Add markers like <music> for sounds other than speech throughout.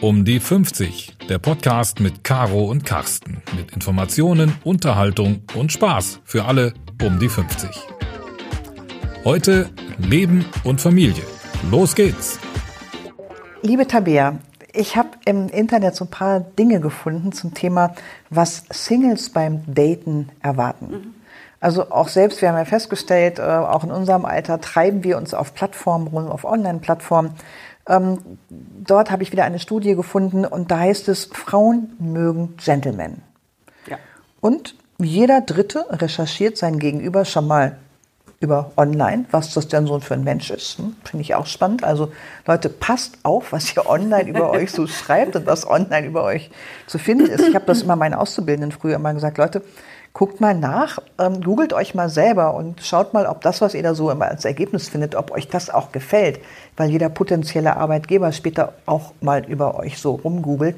Um die 50, der Podcast mit Caro und Carsten. Mit Informationen, Unterhaltung und Spaß für alle um die 50. Heute Leben und Familie. Los geht's! Liebe Tabea, ich habe im Internet so ein paar Dinge gefunden zum Thema, was Singles beim Daten erwarten. Mhm. Also auch selbst, wir haben ja festgestellt, äh, auch in unserem Alter treiben wir uns auf Plattformen rum, auf Online-Plattformen. Ähm, dort habe ich wieder eine Studie gefunden und da heißt es, Frauen mögen Gentlemen. Ja. Und jeder Dritte recherchiert sein Gegenüber schon mal über online, was das denn so für ein Mensch ist. Hm? Finde ich auch spannend. Also Leute, passt auf, was ihr online über euch so <laughs> schreibt und was online über euch zu finden ist. Ich habe das immer meinen Auszubildenden früher immer gesagt, Leute, guckt mal nach, ähm, googelt euch mal selber und schaut mal, ob das, was ihr da so immer als Ergebnis findet, ob euch das auch gefällt. Weil jeder potenzielle Arbeitgeber später auch mal über euch so rumgoogelt.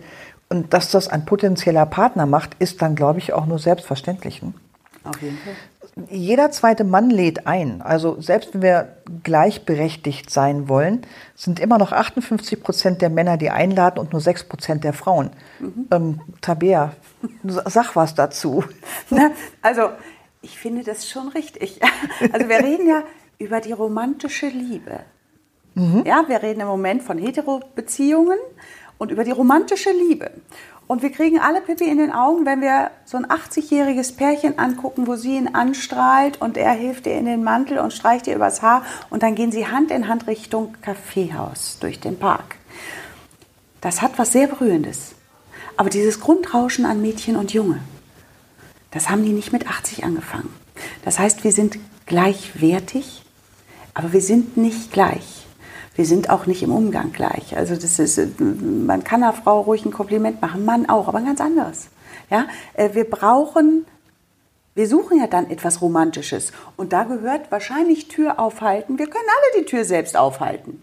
Und dass das ein potenzieller Partner macht, ist dann, glaube ich, auch nur selbstverständlich. Hm? Auf jeden Fall. Jeder zweite Mann lädt ein. Also selbst wenn wir gleichberechtigt sein wollen, sind immer noch 58 Prozent der Männer, die einladen und nur 6 Prozent der Frauen. Mhm. Ähm, Tabea, sag was dazu. <laughs> Na, also ich finde das schon richtig. <laughs> Also wir reden ja über die romantische Liebe. Mhm. Ja, wir reden im Moment von Hetero-Beziehungen und über die romantische Liebe. Und wir kriegen alle Pippi in den Augen, wenn wir so ein 80-jähriges Pärchen angucken, wo sie ihn anstrahlt und er hilft ihr in den Mantel und streicht ihr übers Haar und dann gehen sie Hand in Hand Richtung Kaffeehaus durch den Park. Das hat was sehr Berührendes. Aber dieses Grundrauschen an Mädchen und Junge, das haben die nicht mit 80 angefangen. Das heißt, wir sind gleichwertig, aber wir sind nicht gleich wir sind auch nicht im Umgang gleich. Also das ist, man kann einer Frau ruhig ein Kompliment machen, Mann auch, aber ein ganz anderes. Ja, äh, wir brauchen, wir suchen ja dann etwas Romantisches und da gehört wahrscheinlich Tür aufhalten. Wir können alle die Tür selbst aufhalten.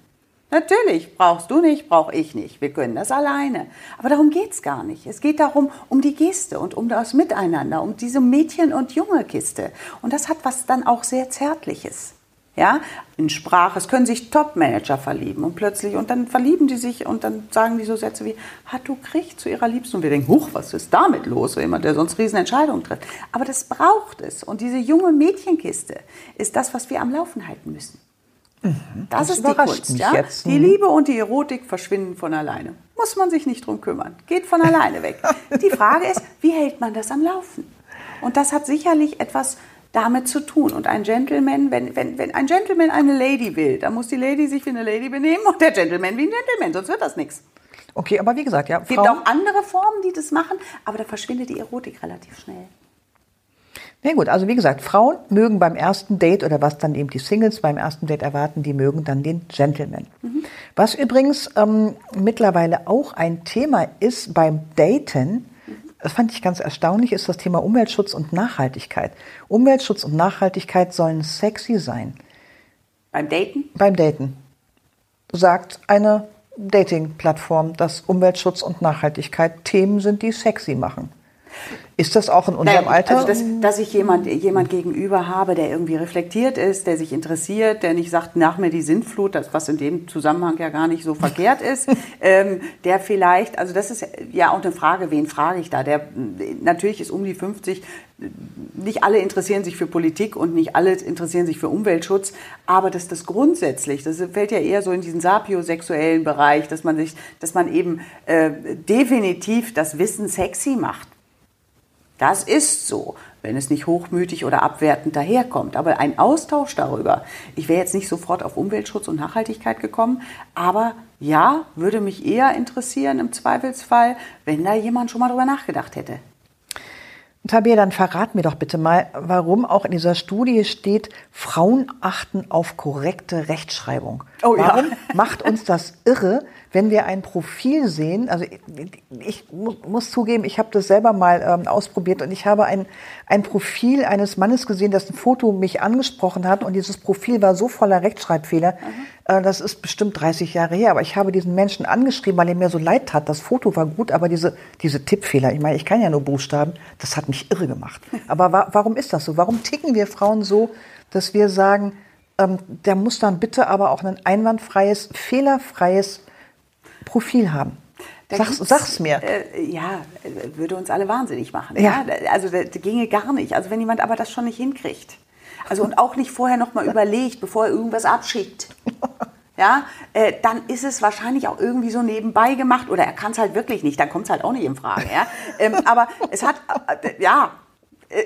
Natürlich, brauchst du nicht, brauche ich nicht. Wir können das alleine. Aber darum geht es gar nicht. Es geht darum, um die Geste und um das Miteinander, um diese Mädchen- und Junge-Kiste. Und das hat was dann auch sehr Zärtliches ja, in Sprache. Es können sich Top-Manager verlieben und plötzlich, und dann verlieben die sich und dann sagen die so Sätze wie, hat du kriegt zu ihrer Liebsten. Und wir denken, huch, was ist damit los? So jemand, der sonst Riesenentscheidungen trifft. Aber das braucht es. Und diese junge Mädchenkiste ist das, was wir am Laufen halten müssen. Mhm, das, das, ist die Kunst. Ja? Jetzt. Die Liebe und die Erotik verschwinden von alleine. Muss man sich nicht drum kümmern. Geht von alleine weg. <laughs> Die Frage ist, wie hält man das am Laufen? Und das hat sicherlich etwas damit zu tun. Und ein Gentleman, wenn, wenn, wenn ein Gentleman eine Lady will, dann muss die Lady sich wie eine Lady benehmen und der Gentleman wie ein Gentleman, sonst wird das nichts. Okay, aber wie gesagt, ja. Es gibt auch andere Formen, die das machen, aber da verschwindet die Erotik relativ schnell. Na gut, also wie gesagt, Frauen mögen beim ersten Date oder was dann eben die Singles beim ersten Date erwarten, die mögen dann den Gentleman. Mhm. Was übrigens ähm, mittlerweile auch ein Thema ist beim Daten, das fand ich ganz erstaunlich, ist das Thema Umweltschutz und Nachhaltigkeit. Umweltschutz und Nachhaltigkeit sollen sexy sein. Beim Daten? Beim Daten. Sagt eine Dating-Plattform, dass Umweltschutz und Nachhaltigkeit Themen sind, die sexy machen. Ist das auch in unserem Nein, Alter? Also, dass, dass ich jemand, jemand gegenüber habe, der irgendwie reflektiert ist, der sich interessiert, der nicht sagt, nach mir die Sintflut, das, was in dem Zusammenhang ja gar nicht so verkehrt ist, <laughs> ähm, der vielleicht, also das ist ja auch eine Frage, wen frage ich da? Der, natürlich ist um die 50, nicht alle interessieren sich für Politik und nicht alle interessieren sich für Umweltschutz, aber dass das grundsätzlich, das fällt ja eher so in diesen sapiosexuellen Bereich, dass man sich, dass man eben äh, definitiv das Wissen sexy macht das ist so, wenn es nicht hochmütig oder abwertend daherkommt. Aber ein Austausch darüber, ich wäre jetzt nicht sofort auf Umweltschutz und Nachhaltigkeit gekommen, aber ja, würde mich eher interessieren im Zweifelsfall, wenn da jemand schon mal drüber nachgedacht hätte. Tabea, dann verrat mir doch bitte mal, warum auch in dieser Studie steht, Frauen achten auf korrekte Rechtschreibung. Oh, ja. Warum macht uns das irre, wenn wir ein Profil sehen, also ich, ich muss zugeben, ich habe das selber mal ähm, ausprobiert und ich habe ein, ein Profil eines Mannes gesehen, dessen Foto mich angesprochen hat und dieses Profil war so voller Rechtschreibfehler, äh, das ist bestimmt 30 Jahre her, aber ich habe diesen Menschen angeschrieben, weil er mir so leid tat. Das Foto war gut, aber diese, diese Tippfehler, ich meine, ich kann ja nur Buchstaben, das hat mich irre gemacht. Aber wa warum ist das so? Warum ticken wir Frauen so, dass wir sagen, ähm, der muss dann bitte aber auch ein einwandfreies, fehlerfreies Profil haben? Sag's, sag's mir. Äh, ja, würde uns alle wahnsinnig machen. Ja. Ja. Also das ginge gar nicht. Also wenn jemand aber das schon nicht hinkriegt. Also und auch nicht vorher noch mal überlegt, bevor er irgendwas abschickt. Ja, äh, dann ist es wahrscheinlich auch irgendwie so nebenbei gemacht oder er kann es halt wirklich nicht, dann kommt es halt auch nicht in Frage. Ja? ähm, aber es hat, äh, ja, äh,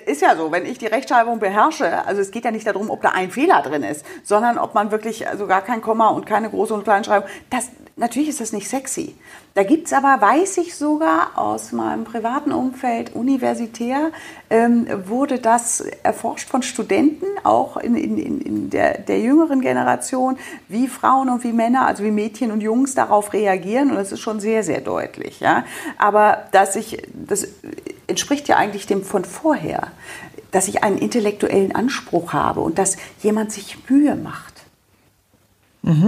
ist ja so, wenn ich die Rechtschreibung beherrsche, also es geht ja nicht darum, ob da ein Fehler drin ist, sondern ob man wirklich also gar kein Komma und keine große und Kleinschreibung, das, natürlich ist das nicht sexy. Da gibt's aber, weiß ich sogar aus meinem privaten Umfeld, universitär, ähm, wurde das erforscht von Studenten, auch in, in, in der, der jüngeren Generation, wie Frauen und wie Männer, also wie Mädchen und Jungs darauf reagieren. Und das ist schon sehr, sehr deutlich. Ja? Aber dass ich, das entspricht ja eigentlich dem von vorher, dass ich einen intellektuellen Anspruch habe und dass jemand sich Mühe macht.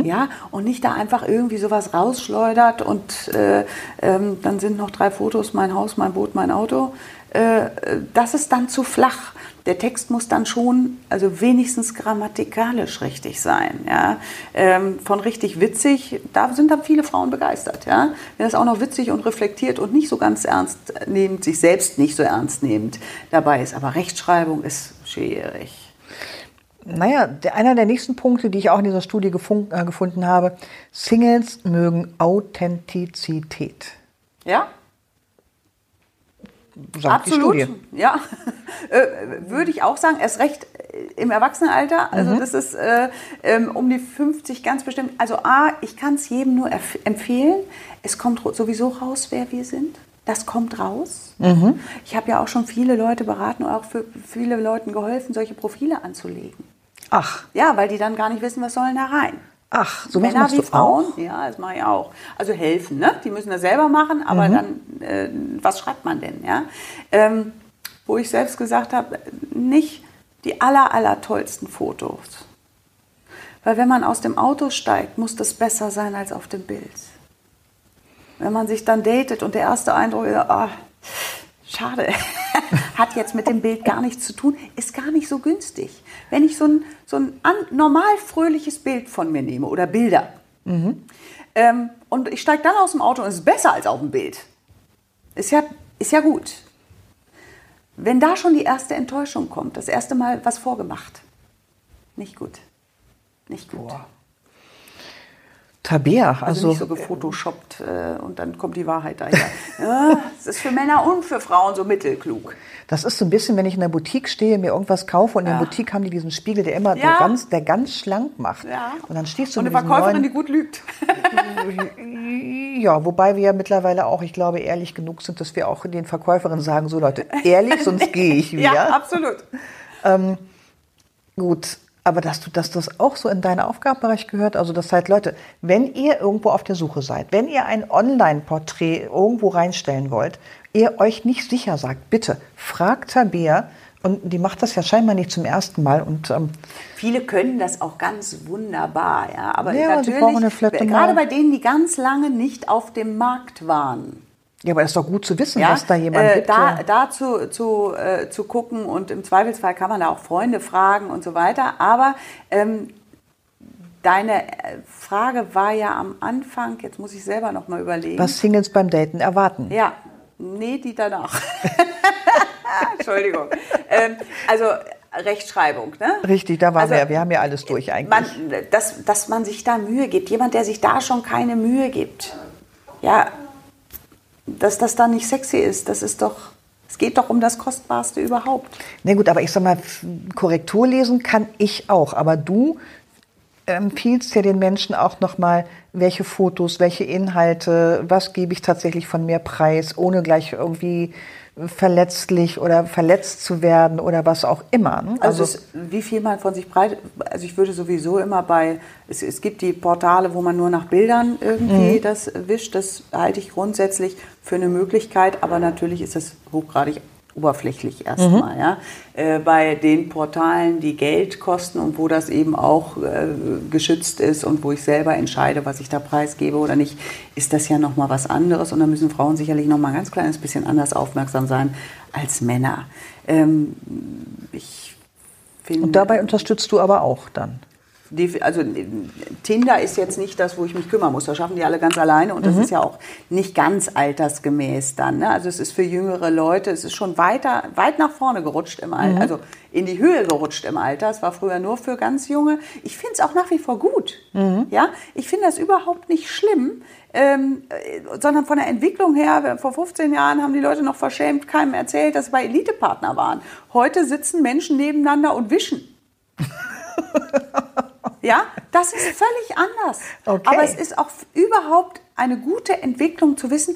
Ja, und nicht da einfach irgendwie sowas rausschleudert und äh, ähm, dann sind noch drei Fotos, mein Haus, mein Boot, mein Auto. Äh, das ist dann zu flach. Der Text muss dann schon, also wenigstens grammatikalisch richtig sein. Ja? Ähm, von richtig witzig, da sind dann viele Frauen begeistert. Ja? Wenn das auch noch witzig und reflektiert und nicht so ganz ernst nehmend, sich selbst nicht so ernst nehmend dabei ist. Aber Rechtschreibung ist schwierig. Naja, einer der nächsten Punkte, die ich auch in dieser Studie äh, gefunden habe, Singles mögen Authentizität. Ja, Sagt die Absolut, Studie. ja. <laughs> äh, würde ich auch sagen, erst recht äh, im Erwachsenenalter. Also Mhm. das ist äh, ähm, um die 50 ganz bestimmt. Also A, ich kann es jedem nur empfehlen. Es kommt sowieso raus, wer wir sind. Das kommt raus. Mhm. Ich habe ja auch schon viele Leute beraten und auch für viele Leuten geholfen, solche Profile anzulegen. Ach, Ja, weil die dann gar nicht wissen, was sollen da rein. Ach, sowas Männer machst wie du Frauen, auch? ja, das mache ich auch. Also helfen, ne? Die müssen das selber machen, aber Mhm. dann, äh, was schreibt man denn, ja? Ähm, wo ich selbst gesagt habe, nicht die aller, aller tollsten Fotos. Weil wenn man aus dem Auto steigt, muss das besser sein als auf dem Bild. Wenn man sich dann datet und der erste Eindruck ist, ah, schade, <laughs> hat jetzt mit dem Bild gar nichts zu tun, ist gar nicht so günstig. Wenn ich so ein, so ein normal fröhliches Bild von mir nehme oder Bilder ähm, und ich steige dann aus dem Auto und es ist besser als auf dem Bild, ist ja, ist ja gut. Wenn da schon die erste Enttäuschung kommt, das erste Mal was vorgemacht, nicht gut. Nicht gut. Tabea, Also, also, nicht so gefotoshoppt äh, und dann kommt die Wahrheit daher. <laughs> ja, das ist für Männer und für Frauen so mittelklug. das ist so ein bisschen, wenn ich in der Boutique stehe, mir irgendwas kaufe und in Ja. der Boutique haben die diesen Spiegel, der immer Ja. so ganz, der ganz schlank macht. Ja. Und dann stehst du und eine Verkäuferin, neuen, die gut lügt. Ja, wobei wir ja mittlerweile auch, ich glaube, ehrlich genug sind, dass wir auch den Verkäuferinnen sagen, so Leute, ehrlich, sonst <laughs> gehe ich wieder. Ja, absolut. Gut, aber dass du, dass das auch so in deinen Aufgabenbereich gehört, also das heißt, Leute, wenn ihr irgendwo auf der Suche seid, wenn ihr ein Online-Porträt irgendwo reinstellen wollt, ihr euch nicht sicher sagt, bitte fragt Tabea und die macht das ja scheinbar nicht zum ersten Mal und ähm, Viele können das auch ganz wunderbar, ja. Aber Ja, natürlich, brauchen eine Flöte gerade bei denen, die ganz lange nicht auf dem Markt waren. Ja, aber das ist doch gut zu wissen, Ja, dass da jemand äh, gibt. da, da zu, zu, äh, zu gucken und im Zweifelsfall kann man da auch Freunde fragen und so weiter. Aber ähm, deine äh, Frage war ja am Anfang, jetzt muss ich selber noch mal überlegen. was Singles beim Daten erwarten. Ja, nee, die danach. <laughs> Entschuldigung. ähm, also Rechtschreibung, ne? Richtig, da waren Also, wir. Wir haben ja alles durch eigentlich. Man, dass, dass man sich da Mühe gibt. Jemand, der sich da schon keine Mühe gibt. Ja, dass das dann nicht sexy ist, das ist doch, es geht doch um das Kostbarste überhaupt. Na gut, aber ich sag mal, Korrektur lesen kann ich auch, aber du empfiehlst ja den Menschen auch nochmal, welche Fotos, welche Inhalte, was gebe ich tatsächlich von mir preis, ohne gleich irgendwie verletzlich oder verletzt zu werden oder was auch immer. ne? Also, es, wie viel man von sich breit, also ich würde sowieso immer bei, es, es gibt die Portale, wo man nur nach Bildern irgendwie das wischt, das halte ich grundsätzlich für eine Möglichkeit, aber natürlich ist es hochgradig oberflächlich erstmal. Ja? Äh, bei den Portalen, die Geld kosten und wo das eben auch äh, geschützt ist und wo ich selber entscheide, was ich da preisgebe oder nicht, ist das ja nochmal was anderes und da müssen Frauen sicherlich nochmal ein ganz kleines bisschen anders aufmerksam sein als Männer. Ähm, ich finde, Und dabei unterstützt du aber auch dann. also Tinder ist jetzt nicht das, wo ich mich kümmern muss. Da schaffen die alle ganz alleine und das ist ja auch nicht ganz altersgemäß dann. Ne? Also es ist für jüngere Leute, es ist schon weiter, weit nach vorne gerutscht im Alter, also in die Höhe gerutscht im Alter. Es war früher nur für ganz junge. Ich finde es auch nach wie vor gut. Ja, ich finde das überhaupt nicht schlimm. Ähm, äh, sondern von der Entwicklung her, vor 15 Jahren haben die Leute noch verschämt keinem erzählt, dass sie bei Elitepartner waren. Heute sitzen Menschen nebeneinander und wischen. <laughs> Ja, das ist völlig anders. Okay. Aber es ist auch überhaupt eine gute Entwicklung zu wissen,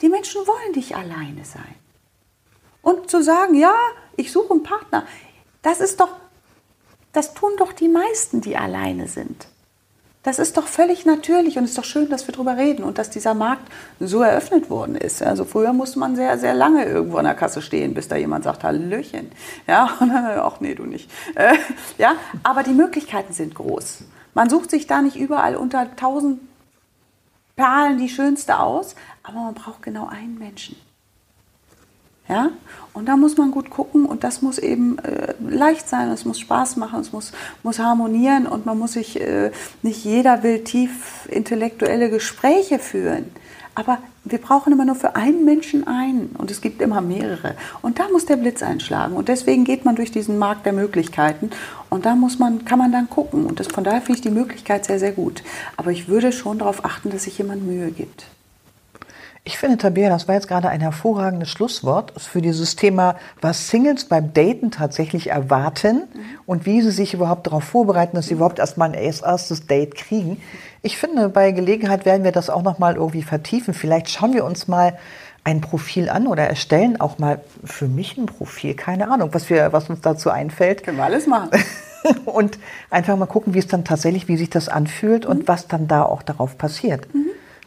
die Menschen wollen nicht alleine sein. Und zu sagen, ja, ich suche einen Partner, das ist doch, das tun doch die meisten, die alleine sind. Das ist doch völlig natürlich und ist doch schön, dass wir darüber reden und dass dieser Markt so eröffnet worden ist. Also früher musste man sehr, sehr lange irgendwo an der Kasse stehen, bis da jemand sagt, Hallöchen. Ja, <laughs> und dann, ach nee, du nicht. Äh, ja, aber die Möglichkeiten sind groß. Man sucht sich da nicht überall unter tausend Perlen die schönste aus, aber man braucht genau einen Menschen. Ja? Und da muss man gut gucken und das muss eben äh, leicht sein, es muss Spaß machen, es muss, muss harmonieren und man muss sich, äh, nicht jeder will tief intellektuelle Gespräche führen. Aber wir brauchen immer nur für einen Menschen einen und es gibt immer mehrere. Und da muss der Blitz einschlagen. Und deswegen geht man durch diesen Markt der Möglichkeiten und da muss man, kann man dann gucken. Und das, von daher finde ich die Möglichkeit sehr, sehr gut. Aber ich würde schon darauf achten, dass sich jemand Mühe gibt. Ich finde, Tabea, das war jetzt gerade ein hervorragendes Schlusswort für dieses Thema, was Singles beim Daten tatsächlich erwarten und wie sie sich überhaupt darauf vorbereiten, dass sie überhaupt erstmal ein erstes Date kriegen. Ich finde, bei Gelegenheit werden wir das auch nochmal irgendwie vertiefen. Vielleicht schauen wir uns mal ein Profil an oder erstellen auch mal für mich ein Profil. Keine Ahnung, was, wir, was uns dazu einfällt. Können wir alles machen. <laughs> und einfach mal gucken, wie es dann tatsächlich, wie sich das anfühlt und was dann da auch darauf passiert.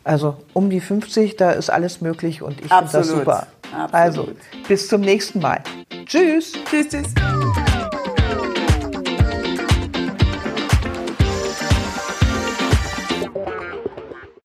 Also um die 50, da ist alles möglich und ich finde das super. Absolut. Also bis zum nächsten Mal. Tschüss. Tschüss, tschüss.